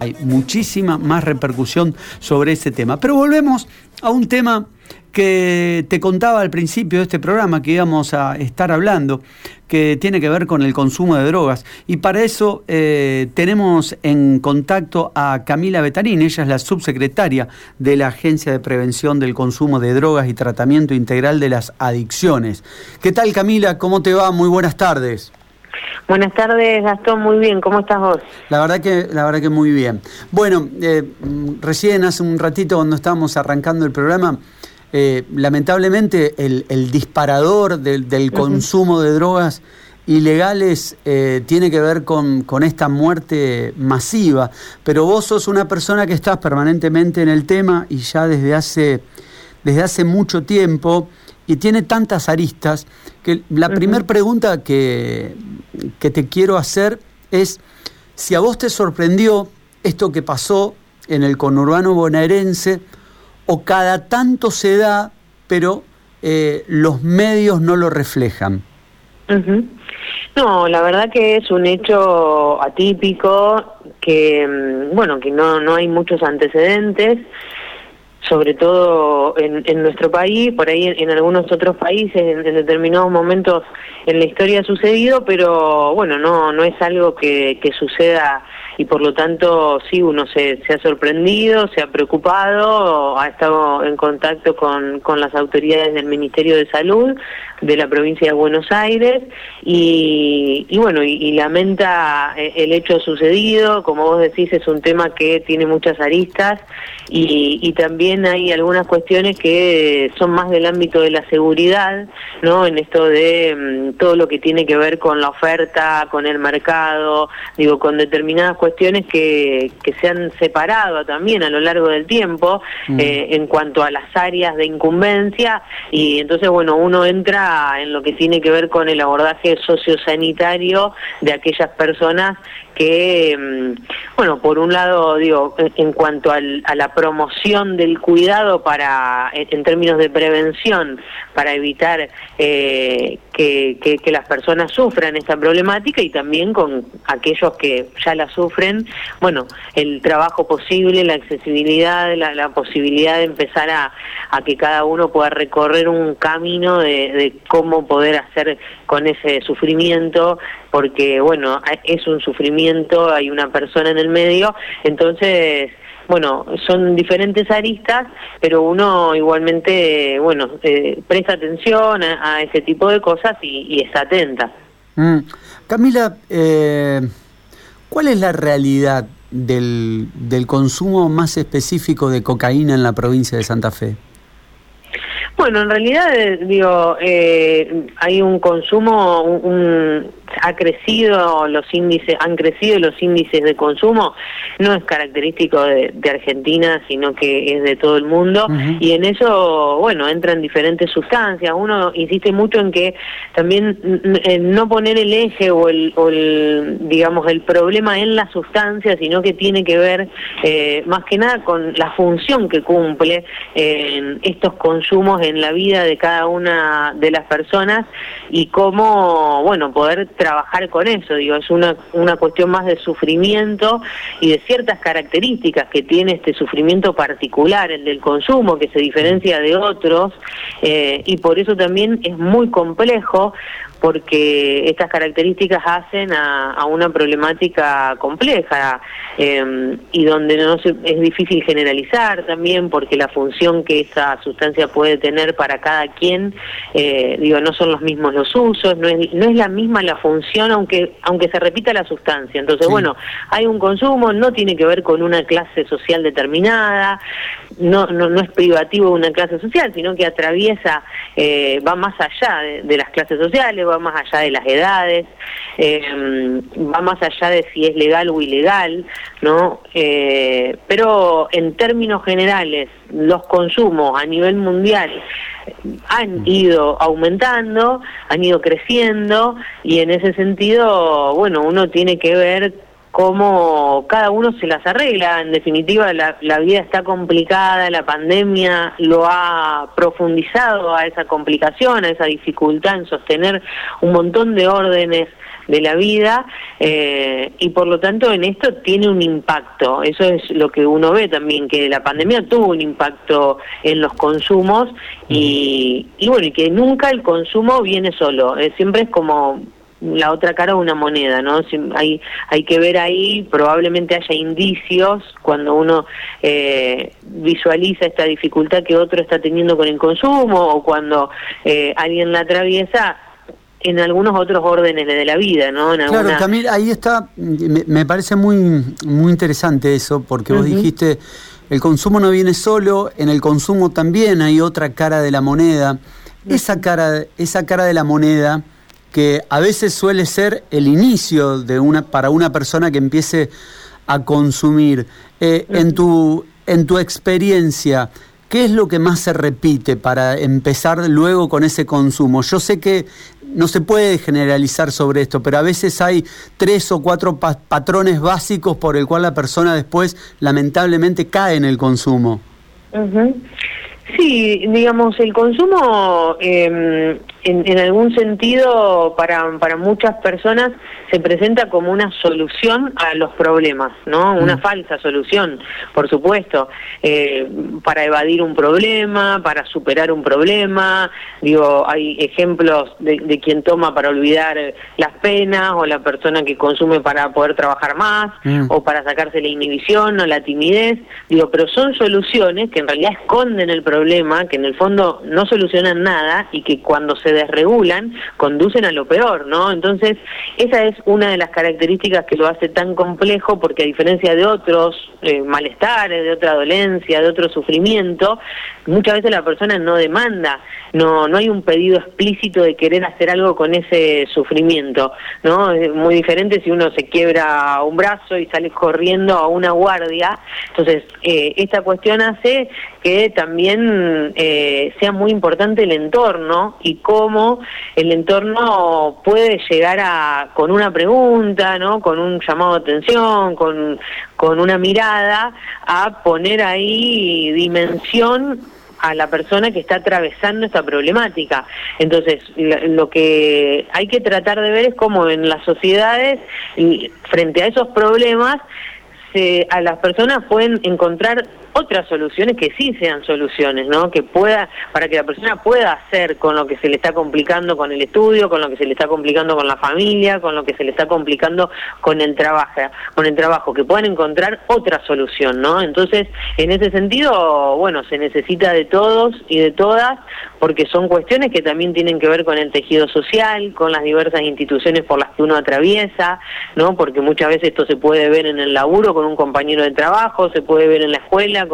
hay muchísima más repercusión sobre ese tema. Pero volvemos a un tema que te contaba al principio de este programa que íbamos a estar hablando, que tiene que ver con el consumo de drogas. Y para eso eh, tenemos en contacto a Camila Betarín, ella es la subsecretaria de la Agencia de Prevención del Consumo de Drogas y Tratamiento Integral de las Adicciones. ¿Qué tal Camila? ¿Cómo te va? Muy buenas tardes. Buenas tardes, Gastón, muy bien, ¿cómo estás vos? La verdad que, la verdad que muy bien. Bueno, eh, recién hace un ratito cuando estábamos arrancando el programa, eh, lamentablemente el, disparador del, consumo de drogas ilegales eh, tiene que ver con, esta muerte masiva, pero vos sos una persona que estás permanentemente en el tema y ya desde hace, desde hace mucho tiempo y tiene tantas aristas que la primera pregunta que, que te quiero hacer es si a vos te sorprendió esto que pasó en el conurbano bonaerense, o cada tanto se da, pero eh, los medios no lo reflejan? No, la verdad que es un hecho atípico, que mm, bueno, que no, no hay muchos antecedentes, sobre todo en, en nuestro país, por ahí en, algunos otros países, en, determinados momentos en la historia ha sucedido, pero bueno, no, no es algo que, que suceda y por lo tanto sí uno se, se, ha sorprendido, se ha preocupado, ha estado en contacto con, con las autoridades del Ministerio de Salud de la provincia de Buenos Aires y, y bueno, y, lamenta eh, el hecho sucedido, como vos decís es un tema que tiene muchas aristas y, y también hay algunas cuestiones que son más del ámbito de la seguridad, ¿no? En esto de mm, todo lo que tiene que ver con la oferta, con el mercado, digo, con determinadas cuestiones cuestiones que, que se han separado también a lo largo del tiempo mm. eh, en cuanto a las áreas de incumbencia y entonces, bueno, uno entra en lo que tiene que ver con el abordaje sociosanitario de aquellas personas que, mm, bueno, por un lado, digo, en cuanto al, a la promoción del cuidado para, en términos de prevención, para evitar eh, que, las personas sufran esta problemática y también con aquellos que ya la sufren, bueno, el trabajo posible, la accesibilidad, la, la posibilidad de empezar a, que cada uno pueda recorrer un camino de cómo poder hacer con ese sufrimiento, porque, bueno, es un sufrimiento hay una persona en el medio, entonces bueno, son diferentes aristas, pero uno igualmente, bueno, eh, presta atención a, ese tipo de cosas y, está atenta. Mm. Camila, eh, ¿cuál es la realidad del, del consumo más específico de cocaína en la provincia de Santa Fe? Bueno, en realidad, eh, digo, eh, hay un consumo, un, ha crecido los índices, han crecido los índices de consumo, no es característico de, Argentina, sino que es de todo el mundo, y en eso, bueno, entran diferentes sustancias. Uno insiste mucho en que también no poner el eje o el, digamos, el problema en la sustancia, sino que tiene que ver eh, más que nada con la función que cumple en estos consumos en la vida de cada una de las personas y cómo, bueno, poder trabajar con eso, digo, es una, una cuestión más de sufrimiento y de ciertas características que tiene este sufrimiento particular, el del consumo, que se diferencia de otros, eh, y por eso también es muy complejo porque estas características hacen a, una problemática compleja em, y donde no es difícil generalizar también porque la función que esa sustancia puede tener para cada quien, eh, digo, no son los mismos los usos, no es, no es la misma la función aunque, aunque se repita la sustancia. Entonces, bueno, hay un consumo, no tiene que ver con una clase social determinada, no, no, no es privativo de una clase social, sino que atraviesa, eh, va más allá de las clases sociales, va más allá de las edades, eh, va más allá de si es legal o ilegal, ¿no? Eh, pero en términos generales, los consumos a nivel mundial han ido aumentando, han ido creciendo y en ese sentido, bueno, uno tiene que ver cómo cada uno se las arregla. En definitiva, la, la, vida está complicada, la pandemia lo ha profundizado a esa complicación, a esa dificultad en sostener un montón de órdenes de la vida eh, y por lo tanto en esto tiene un impacto. Eso es lo que uno ve también, que la pandemia tuvo un impacto en los consumos y, y bueno, y que nunca el consumo viene solo, eh, siempre es como la otra cara de una moneda, ¿no? Hay, hay que ver ahí, probablemente haya indicios cuando uno eh, visualiza esta dificultad que otro está teniendo con el consumo o cuando eh, alguien la atraviesa en algunos otros órdenes de la vida, ¿no? Claro, también ahí está, me, parece muy, muy interesante eso, porque vos dijiste, el consumo no viene solo, en el consumo también hay otra cara de la moneda. Esa cara, esa cara de la moneda que a veces suele ser el inicio de una, para una persona que empiece a consumir. Eh, en, tu, en tu experiencia, ¿qué es lo que más se repite para empezar luego con ese consumo? Yo sé que no se puede generalizar sobre esto, pero a veces hay tres o cuatro patrones básicos por el cual la persona después lamentablemente cae en el consumo. Sí, digamos, el consumo eh, en, algún sentido para, para muchas personas se presenta como una solución a los problemas, ¿no? Una mm. falsa solución, por supuesto, eh, para evadir un problema, para superar un problema. Digo, hay ejemplos de, quien toma para olvidar las penas o la persona que consume para poder trabajar más mm. o para sacarse la inhibición o la timidez. Digo, pero son soluciones que en realidad esconden el problema, que en el fondo no solucionan nada y que cuando se desregulan, conducen a lo peor, ¿no? Entonces, esa es una de las características que lo hace tan complejo, porque a diferencia de otros eh, malestares, de otra dolencia, de otro sufrimiento, muchas veces la persona no demanda, no, no hay un pedido explícito de querer hacer algo con ese sufrimiento, ¿no? Es muy diferente si uno se quiebra un brazo y sale corriendo a una guardia. Entonces, eh, esta cuestión hace que también eh, sea muy importante el entorno y cómo el entorno puede llegar a, con una pregunta, ¿no? con un llamado de atención, con, con una mirada, a poner ahí dimensión a la persona que está atravesando esta problemática. Entonces, lo que hay que tratar de ver es cómo en las sociedades, frente a esos problemas, se, a las personas pueden encontrar otras soluciones que sí sean soluciones, ¿no? Que pueda, para que la persona pueda hacer con lo que se le está complicando con el estudio, con lo que se le está complicando con la familia, con lo que se le está complicando con el trabajo, con el trabajo, que puedan encontrar otra solución, ¿no? Entonces, en ese sentido, bueno, se necesita de todos y de todas, porque son cuestiones que también tienen que ver con el tejido social, con las diversas instituciones por las que uno atraviesa, ¿no? Porque muchas veces esto se puede ver en el laburo con un compañero de trabajo, se puede ver en la escuela,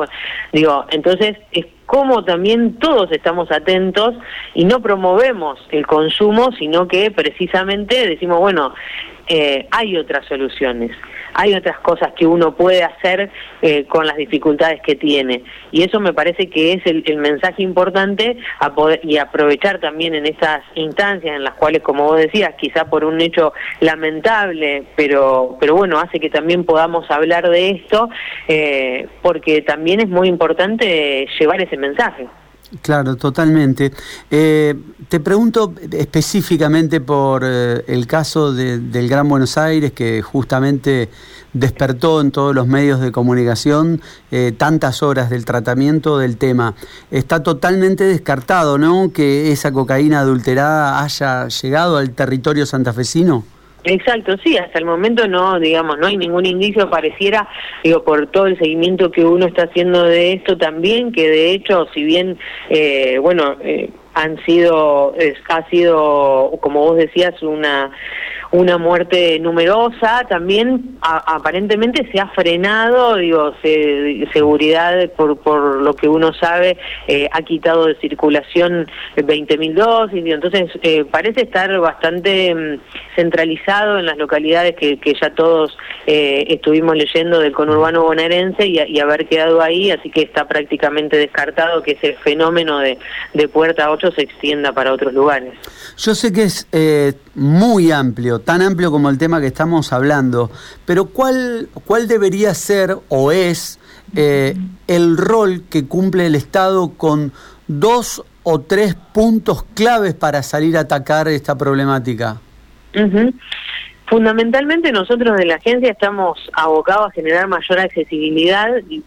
digo, entonces es como también todos estamos atentos y no promovemos el consumo, sino que precisamente decimos, bueno, eh, hay otras soluciones, hay otras cosas que uno puede hacer eh, con las dificultades que tiene. Y eso me parece que es el, mensaje importante a poder, y aprovechar también en esas instancias en las cuales, como vos decías, quizá por un hecho lamentable, pero, pero bueno, hace que también podamos hablar de esto, eh, porque también es muy importante llevar ese mensaje. Claro, totalmente. Eh, te pregunto específicamente por eh, el caso del Gran Buenos Aires, que justamente despertó en todos los medios de comunicación eh, tantas horas del tratamiento del tema. Está totalmente descartado, ¿no?, que esa cocaína adulterada haya llegado al territorio santafesino. Exacto, sí, hasta el momento no, digamos, no hay ningún indicio, pareciera, digo, por todo el seguimiento que uno está haciendo de esto también, que de hecho, si bien, eh, bueno, eh, han sido, ha sido, como vos decías, una una muerte numerosa, también aparentemente se ha frenado, digo, seguridad por, por lo que uno sabe, eh, ha quitado de circulación 20.000 dosis, entonces eh, parece estar bastante mm, centralizado en las localidades que, ya todos eh, estuvimos leyendo del conurbano bonaerense y, haber quedado ahí, así que está prácticamente descartado que ese fenómeno de, de puerta 8 se extienda para otros lugares. Yo sé que es muy amplio, tan amplio como el tema que estamos hablando, pero ¿cuál, cuál debería ser o es eh, el rol que cumple el Estado con dos o tres puntos claves para salir a atacar esta problemática? Fundamentalmente nosotros de la agencia estamos abocados a generar mayor accesibilidad y,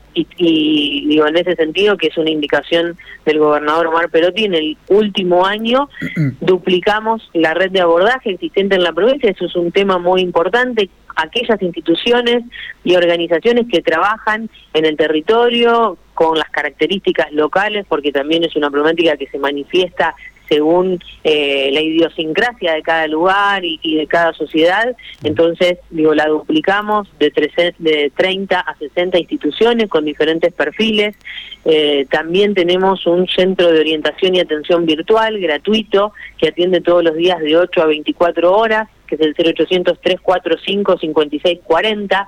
digo en ese sentido que es una indicación del gobernador Omar Perotti en el último año duplicamos la red de abordaje existente en la provincia, eso es un tema muy importante, aquellas instituciones y organizaciones que trabajan en el territorio con las características locales, porque también es una problemática que se manifiesta según eh, la idiosincrasia de cada lugar y, de cada sociedad. Entonces, digo, la duplicamos de, de 30 a 60 instituciones con diferentes perfiles. Eh, también tenemos un centro de orientación y atención virtual gratuito que atiende todos los días de 8 a 24 horas, que es el 0800-345-5640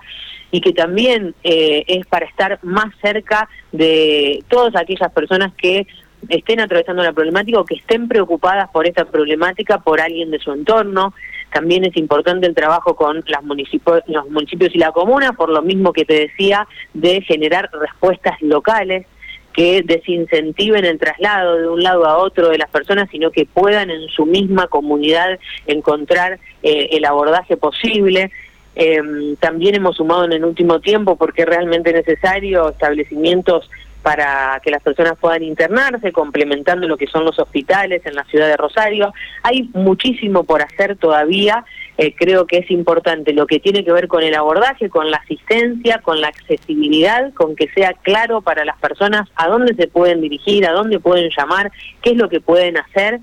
y que también eh, es para estar más cerca de todas aquellas personas que estén atravesando la problemática o que estén preocupadas por esta problemática por alguien de su entorno. También es importante el trabajo con las los municipios y la comuna, por lo mismo que te decía, de generar respuestas locales que desincentiven el traslado de un lado a otro de las personas, sino que puedan en su misma comunidad encontrar eh, el abordaje posible. Em, también hemos sumado en el último tiempo, porque es realmente necesario, establecimientos para que las personas puedan internarse, complementando lo que son los hospitales en la ciudad de Rosario. Hay muchísimo por hacer todavía. Eh, creo que es importante lo que tiene que ver con el abordaje, con la asistencia, con la accesibilidad, con que sea claro para las personas a dónde se pueden dirigir, a dónde pueden llamar, qué es lo que pueden hacer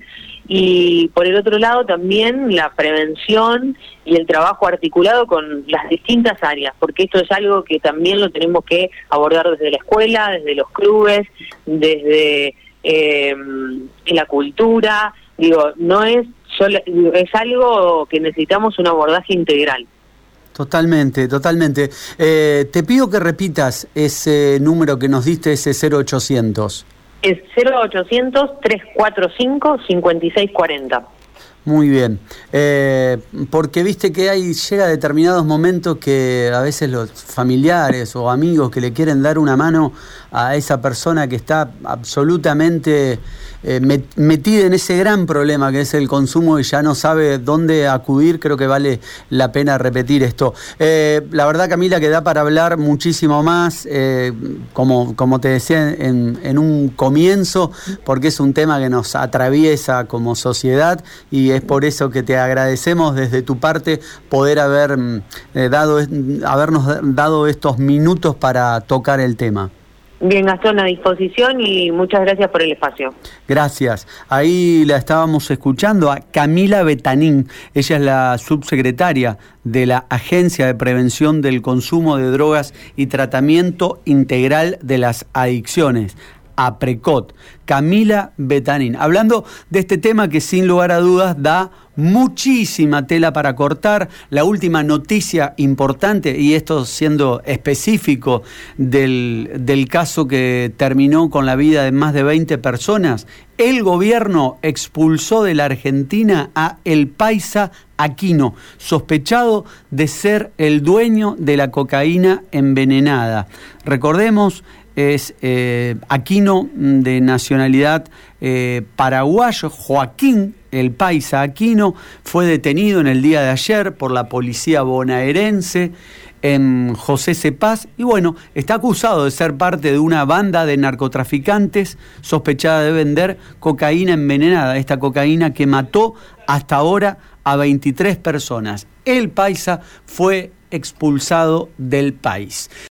y por el otro lado también la prevención y el trabajo articulado con las distintas áreas, porque esto es algo que también lo tenemos que abordar desde la escuela, desde los clubes, desde eh, la cultura, digo, no es solo, es algo que necesitamos un abordaje integral. Totalmente, totalmente. Eh, te pido que repitas ese número que nos diste, ese 0800 es 0800-345-5640. Muy bien, eh, porque viste que hay llega a determinados momentos que a veces los familiares o amigos que le quieren dar una mano a esa persona que está absolutamente eh, metida en ese gran problema que es el consumo y ya no sabe dónde acudir, creo que vale la pena repetir esto. Eh, la verdad, Camila, que da para hablar muchísimo más, como, como te decía en, en, un comienzo, porque es un tema que nos atraviesa como sociedad y es por eso que te agradecemos desde tu parte poder haber mm, dado, habernos dado estos minutos para tocar el tema. Bien, Gastón, a disposición y muchas gracias por el espacio. Gracias. Ahí la estábamos escuchando a Camila Betanín. Ella es la subsecretaria de la Agencia de Prevención del Consumo de Drogas y Tratamiento Integral de las Adicciones. APRECOT, Camila Betanín, hablando de este tema que sin lugar a dudas da muchísima tela para cortar. La última noticia importante, y esto siendo específico del, del caso que terminó con la vida de más de 20 personas, el gobierno expulsó de la Argentina a El Paisa Aquino, sospechado de ser el dueño de la cocaína envenenada. Recordemos, es eh, Aquino de nacionalidad eh, paraguayo, Joaquín el paisa Aquino, fue detenido en el día de ayer por la policía bonaerense en José Cepaz y bueno, está acusado de ser parte de una banda de narcotraficantes sospechada de vender cocaína envenenada, esta cocaína que mató hasta ahora a 23 personas. El paisa fue expulsado del país.